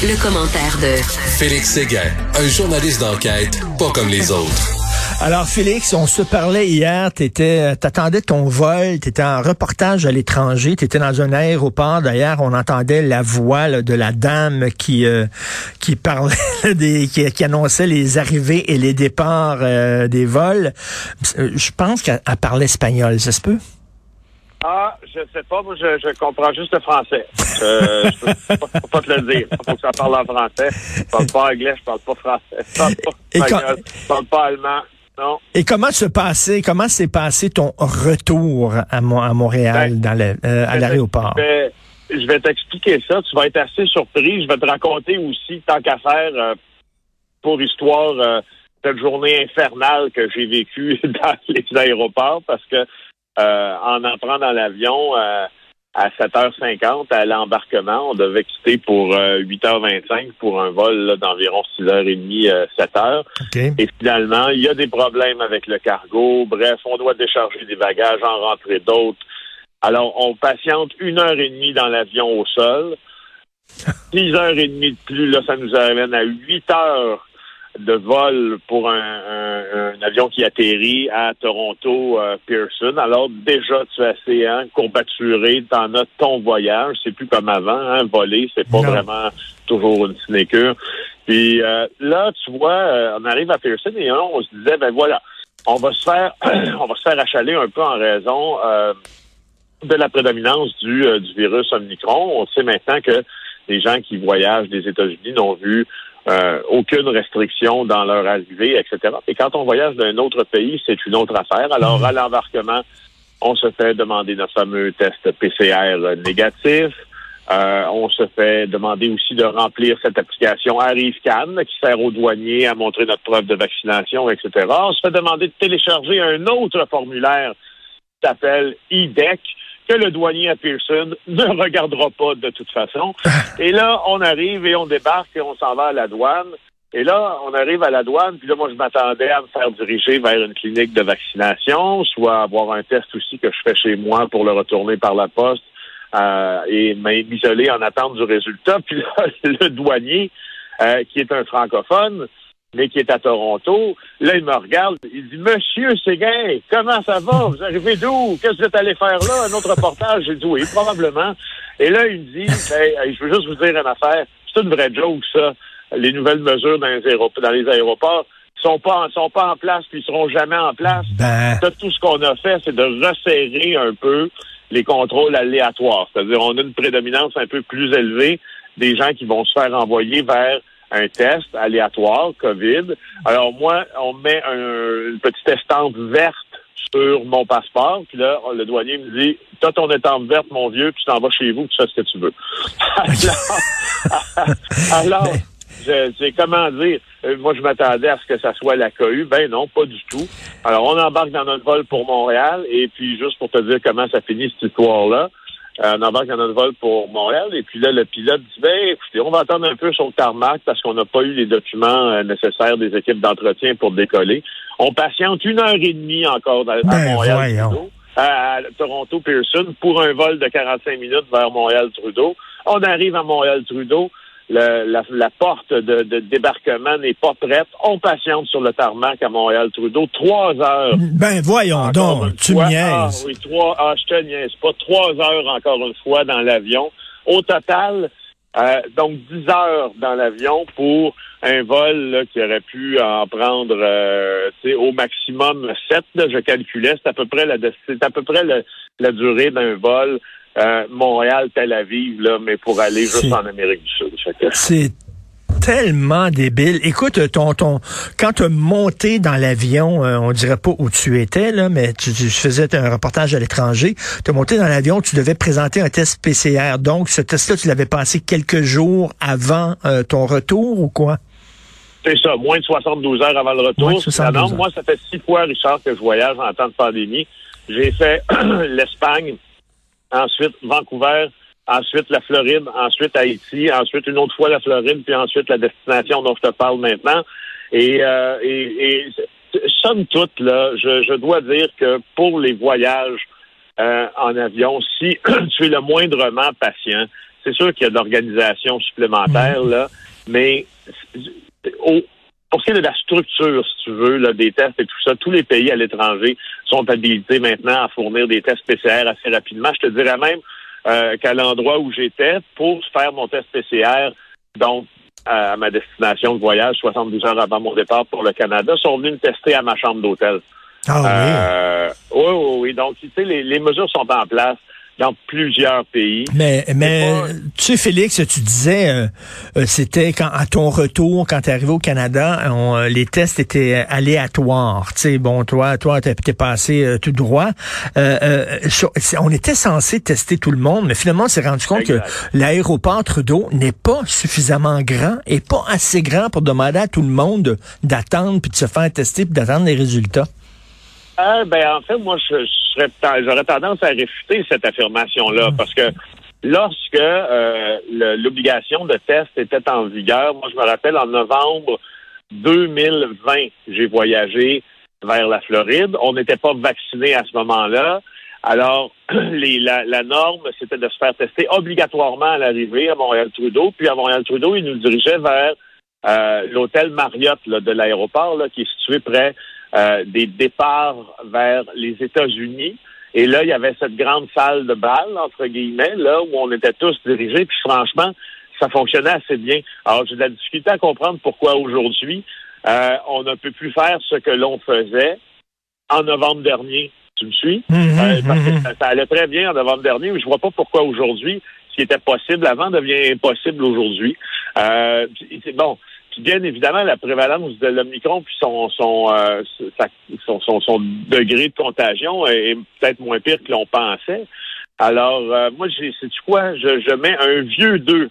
Le, commentaire de Félix Séguin, un journaliste d'enquête pas comme les autres. Alors Félix, on se parlait hier, t'étais, t'attendais ton vol, t'étais en reportage à l'étranger, t'étais dans un aéroport. D'ailleurs, on entendait la voix de la dame qui euh, qui parlait des, qui, annonçait les arrivées et les départs euh, des vols. Je pense qu'elle parlait espagnol, ça se peut? Ah, je sais pas. Moi, je, je comprends juste le français. Je, je peux, pas, te le dire. Faut que ça parle en français. Je parle pas anglais, je parle pas français. Je parle pas espagnol, je parle pas allemand. Non. Et comment se passait, comment s'est passé ton retour à, à Montréal, ben, dans le, euh, à l'aéroport? Je vais, t'expliquer ça. Tu vas être assez surpris. Je vais te raconter aussi, tant qu'à faire, euh, pour histoire, euh, cette journée infernale que j'ai vécue dans les aéroports, parce que euh, en entrant dans l'avion euh, à 7h50 à l'embarquement. On devait quitter pour 8h25 euh, pour un vol d'environ 6h30, 7h. Et finalement, il y a des problèmes avec le cargo. Bref, on doit décharger des bagages, en rentrer d'autres. Alors, on patiente une heure et demie dans l'avion au sol. Six heures et demie de plus, là, ça nous amène à 8 heures de vol pour un, avion qui atterrit à Toronto euh, Pearson. Alors déjà, tu es assez hein, courbaturé, t'en as ton voyage. C'est plus comme avant, hein, voler, c'est pas vraiment toujours une sinécure. Puis euh, là, tu vois, euh, on arrive à Pearson et on, se disait, ben voilà, on va se faire, on va se faire achaler un peu en raison de la prédominance du, du virus Omicron. On sait maintenant que les gens qui voyagent des États-Unis n'ont vu euh, aucune restriction dans leur arrivée, etc. Et quand on voyage d'un autre pays, c'est une autre affaire. Alors, à l'embarquement, on se fait demander notre fameux test PCR négatif. Euh, on se fait demander aussi de remplir cette application ArriveCan qui sert aux douaniers à montrer notre preuve de vaccination, etc. On se fait demander de télécharger un autre formulaire qui s'appelle IDEC que le douanier à Pearson ne regardera pas de toute façon. Et là, on arrive et on débarque et on s'en va à la douane. Et là, on arrive à la douane, puis là, moi, je m'attendais à me faire diriger vers une clinique de vaccination, soit avoir un test aussi que je fais chez moi pour le retourner par la poste euh, et m'isoler en attente du résultat. Puis là, le douanier, euh, qui est un francophone, mais qui est à Toronto. Là, il me regarde, il dit Monsieur Séguin, comment ça va? Vous arrivez d'où? Qu'est-ce que vous êtes allé faire là? Un autre reportage? J'ai dit oui, probablement. Et là, il me dit ben, je veux juste vous dire une affaire. C'est une vraie joke, ça. Les nouvelles mesures dans les, aéroports, dans les aéroports sont pas sont pas en place, puis ils seront jamais en place. Ben... Tout ce qu'on a fait, c'est de resserrer un peu les contrôles aléatoires. C'est-à-dire, on a une prédominance un peu plus élevée des gens qui vont se faire envoyer vers un test aléatoire COVID. Alors moi, on met un, une petite estampe verte sur mon passeport, puis là, le douanier me dit T'as ton estampe verte, mon vieux, puis tu t'en vas chez vous, tu fais ce que tu veux. alors, c'est comment dire, euh, moi je m'attendais à ce que ça soit la cohue. Ben non, pas du tout. Alors, on embarque dans notre vol pour Montréal, et puis juste pour te dire comment ça finit cette histoire-là, euh, on embarque dans notre vol pour Montréal. Et puis là, le pilote dit, ben, écoutez, on va attendre un peu sur le tarmac parce qu'on n'a pas eu les documents euh, nécessaires des équipes d'entretien pour décoller. On patiente une heure et demie encore à, ben, Montréal. À, Toronto Pearson pour un vol de 45 minutes vers Montréal-Trudeau. On arrive à Montréal-Trudeau la, porte de, débarquement n'est pas prête. On patiente sur le tarmac à Montréal-Trudeau. Trois heures. Ben voyons donc, tu me Ah, oui, trois, ah, je te niaise pas. Trois heures encore une fois dans l'avion. Au total, euh, donc dix heures dans l'avion pour un vol qui aurait pu en prendre euh, au maximum sept. je calculais, c'est à peu près la c'est à peu près la durée d'un vol euh, Montréal-Tel Aviv, là, mais pour aller juste en Amérique du Sud. C'est tellement débile. Écoute, ton, ton, quand tu as monté dans l'avion, euh, on dirait pas où tu étais, là, mais tu, faisais un reportage à l'étranger, tu as monté dans l'avion, tu devais présenter un test PCR. Donc, ce test-là, tu l'avais passé quelques jours avant euh, ton retour ou quoi? C'est ça, moins de 72 heures avant le retour. moi, ça fait six fois, Richard, que je voyage en temps de pandémie. J'ai fait l'Espagne, ensuite Vancouver, ensuite la Floride, ensuite Haïti, ensuite une autre fois la Floride, puis ensuite la destination dont je te parle maintenant. Et, euh, et, somme toute, là, je, je, dois dire que pour les voyages euh, en avion, si tu es le moindrement patient, c'est sûr qu'il y a de l'organisation supplémentaire, là, mais au, pour ce qui est de la structure, si tu veux, là, des tests et tout ça, tous les pays à l'étranger sont habilités maintenant à fournir des tests PCR assez rapidement. Je te dirais même euh, qu'à l'endroit où j'étais, pour faire mon test PCR, donc à ma destination de voyage, 72 heures avant mon départ pour le Canada, sont venus me tester à ma chambre d'hôtel. Ah oui. Euh, oui, oui, oui. Donc, tu sais, les, les mesures sont en place dans plusieurs pays. Mais, mais tu sais, Félix, tu disais, euh, euh, c'était quand à ton retour, quand tu es arrivé au Canada, on, euh, les tests étaient aléatoires. Tu sais, bon, toi, toi, t'es passé tout droit. on était censé tester tout le monde, mais finalement, on s'est rendu compte que l'aéroport Trudeau n'est pas suffisamment grand et pas assez grand pour demander à tout le monde d'attendre puis de se faire tester puis d'attendre les résultats. Euh, ben, en fait, moi, je, j'aurais tendance à réfuter cette affirmation-là hmm. parce que lorsque euh, l'obligation de test était en vigueur, moi, je me rappelle en novembre 2020, j'ai voyagé vers la Floride. On n'était pas vacciné à ce moment-là. Alors, les, la, la, norme, c'était de se faire tester obligatoirement à l'arrivée à Montréal-Trudeau. Puis à Montréal-Trudeau, il nous dirigeait vers euh, l'hôtel Marriott de l'aéroport, qui est situé près euh, des départs vers les États-Unis. Et là, il y avait cette grande salle de bal, entre guillemets, là, où on était tous dirigés. Puis franchement, ça fonctionnait assez bien. Alors, j'ai de la difficulté à comprendre pourquoi aujourd'hui, euh, on ne peut plus faire ce que l'on faisait en novembre dernier. Tu me suis? Mhm, euh, parce que mhm. ça, allait très bien en novembre dernier, mais je vois pas pourquoi aujourd'hui, ce qui était possible avant devient impossible aujourd'hui. Euh, bon, puis bien évidemment, la prévalence de l'Omicron puis son son, euh, son, son, degré de contagion est peut-être moins pire que l'on pensait. Alors, euh, moi, j'ai, c'est quoi? Je, je mets un vieux 2,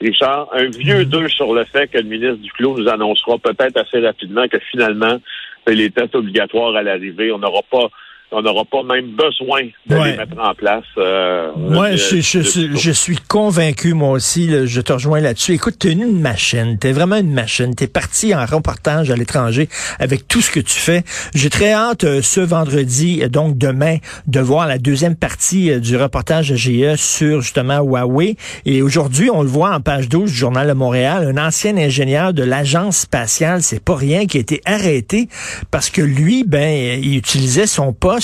Richard, un vieux 2 sur le fait que le ministre Duclos nous annoncera peut-être assez rapidement que finalement, les tests obligatoires à l'arrivée, on n'aura pas on n'aura pas même besoin de les mettre en place. Euh, moi, je, je, suis convaincu, moi aussi, je te rejoins là-dessus. Écoute, tu es une machine, tu es vraiment une machine. Tu es parti en reportage à l'étranger avec tout ce que tu fais. J'ai très hâte euh, ce vendredi, donc demain, de voir la deuxième partie euh, du reportage de GE sur justement Huawei. Et aujourd'hui, on le voit en page 12 du Journal de Montréal, un ancien ingénieur de l'agence spatiale, c'est pas rien, qui a été arrêté parce que lui, ben, il utilisait son poste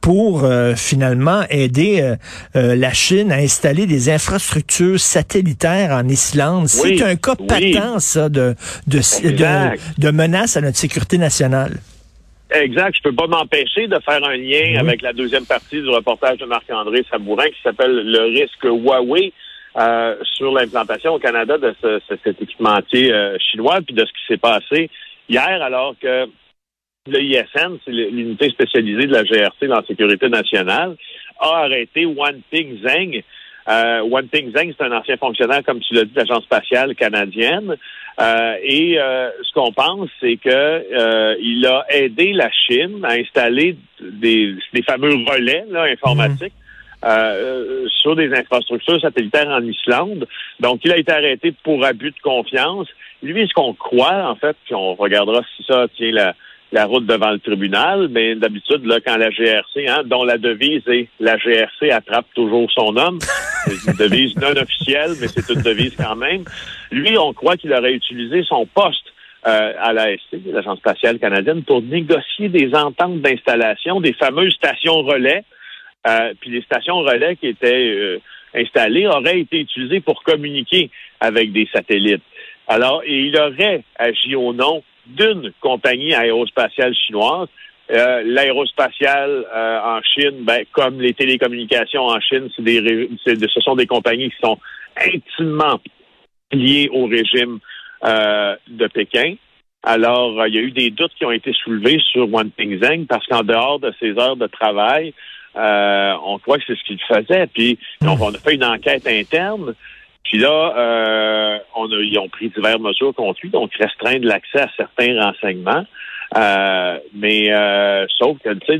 pour euh, finalement aider euh, euh, la Chine à installer des infrastructures satellitaires en Islande. C'est un cas patent, ça, de, de, de, menace à notre sécurité nationale. Exact. Je peux pas m'empêcher de faire un lien avec la deuxième partie du reportage de Marc-André Sabourin qui s'appelle Le risque Huawei. sur l'implantation au Canada de ce, cet équipementier chinois, puis de ce qui s'est passé hier, alors que le ISN, c'est l'unité spécialisée de la GRC dans la sécurité nationale, a arrêté Wan Ping Zheng. Euh, Wan Ping Zheng, c'est un ancien fonctionnaire, comme tu l'as dit, de l'Agence spatiale canadienne. Euh, et euh, ce qu'on pense, c'est que euh, il a aidé la Chine à installer des, des fameux relais là, informatiques. Euh, sur des infrastructures satellitaires en Islande. Donc, il a été arrêté pour abus de confiance. Lui, ce qu'on croit, en fait, puis on regardera si ça tient la, la route devant le tribunal, mais d'habitude, là, quand la GRC, hein, dont la devise est la GRC attrape toujours son homme, c'est une devise non officielle, mais c'est une devise quand même. Lui, on croit qu'il aurait utilisé son poste euh, à l'ASC, l'Agence spatiale canadienne, pour négocier des ententes d'installation des fameuses stations relais. Euh, puis les stations relais qui étaient euh, installées auraient été utilisées pour communiquer avec des satellites. Alors, et il aurait agi au nom d'une compagnie aérospatiale chinoise. Euh, L'aérospatiale euh, en Chine, ben, comme les télécommunications en Chine, c'est des, ce sont des compagnies qui sont intimement liées au régime euh, de Pékin. Alors, il y a eu des doutes qui ont été soulevés sur Wan Pingzheng parce qu'en dehors de ses heures de travail, on croit que c'est ce qu'il faisait. Puis, donc, on a fait une enquête interne puis là, euh, on a, ils ont pris diverses mesures contre lui, donc restreindre l'accès à certains renseignements. Euh, mais euh, sauf que, tu sais,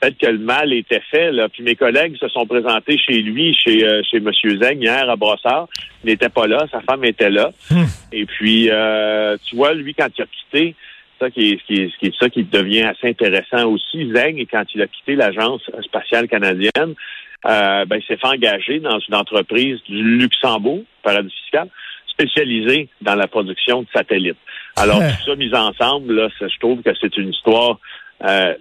peut-être que le mal était fait. Là. Puis mes collègues se sont présentés chez lui, chez euh, chez M. Zeng, hier à Brossard. Il n'était pas là, sa femme était là. Hmm. Et puis, euh, tu vois, lui, quand il a quitté, ça qui est, qui, est, qui est ça qui devient assez intéressant aussi, Zeng, quand il a quitté l'Agence spatiale canadienne, euh, ben, s'est fait engager dans une entreprise du Luxembourg, paradis fiscal, spécialisée dans la production de satellites. Alors, tout ça mis ensemble, là, je trouve que c'est une histoire euh,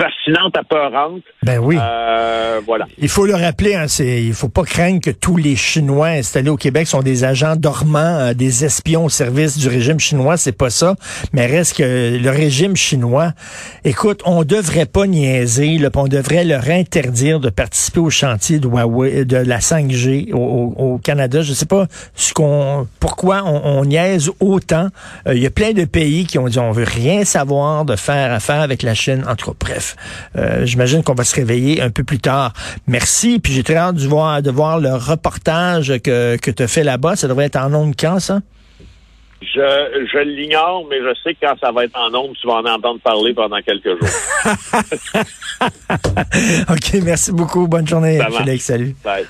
fascinante, apeurante. Ben oui. Euh, voilà. Il faut le rappeler, hein, c'est, il faut pas craindre que tous les Chinois installés au Québec sont des agents dormants, euh, des espions au service du régime chinois. C'est pas ça. Mais reste que le régime chinois, écoute, on devrait pas niaiser, là, on devrait leur interdire de participer au chantier de Huawei, de la 5G au, Canada. Je sais pas ce qu'on, pourquoi on, niaise autant. Euh, il y a plein de pays qui ont dit on veut rien savoir de faire affaire avec la Chine. En tout cas, bref. Euh, j'imagine qu'on va se réveiller un peu plus tard. Merci. Puis j'ai très hâte de voir, de voir le reportage que, que tu as fait là-bas. Ça devrait être en ondes quand, ça? Je, je l'ignore, mais je sais que quand ça va être en ondes, tu vas en entendre parler pendant quelques jours. OK, merci beaucoup. Bonne journée, Félix. Salut. Bye.